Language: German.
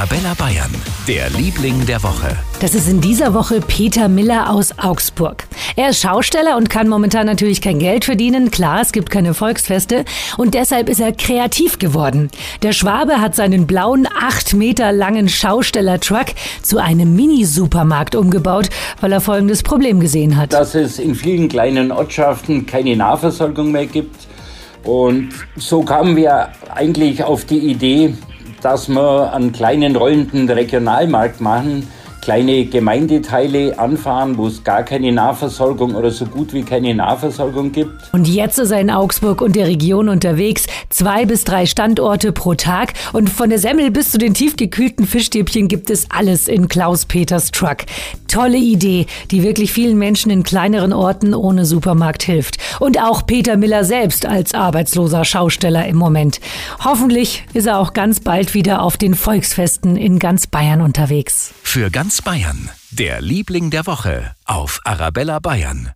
Arabella Bayern, der Liebling der Woche. Das ist in dieser Woche Peter Miller aus Augsburg. Er ist Schausteller und kann momentan natürlich kein Geld verdienen. Klar, es gibt keine Volksfeste und deshalb ist er kreativ geworden. Der Schwabe hat seinen blauen, acht Meter langen Schausteller-Truck zu einem Mini-Supermarkt umgebaut, weil er folgendes Problem gesehen hat. Dass es in vielen kleinen Ortschaften keine Nahversorgung mehr gibt. Und so kamen wir eigentlich auf die Idee, dass wir einen kleinen rollenden Regionalmarkt machen, kleine Gemeindeteile anfahren, wo es gar keine Nahversorgung oder so gut wie keine Nahversorgung gibt. Und jetzt ist er in Augsburg und der Region unterwegs. Zwei bis drei Standorte pro Tag. Und von der Semmel bis zu den tiefgekühlten Fischstäbchen gibt es alles in Klaus Peters Truck. Tolle Idee, die wirklich vielen Menschen in kleineren Orten ohne Supermarkt hilft. Und auch Peter Miller selbst als arbeitsloser Schausteller im Moment. Hoffentlich ist er auch ganz bald wieder auf den Volksfesten in ganz Bayern unterwegs. Für ganz Bayern, der Liebling der Woche auf Arabella Bayern.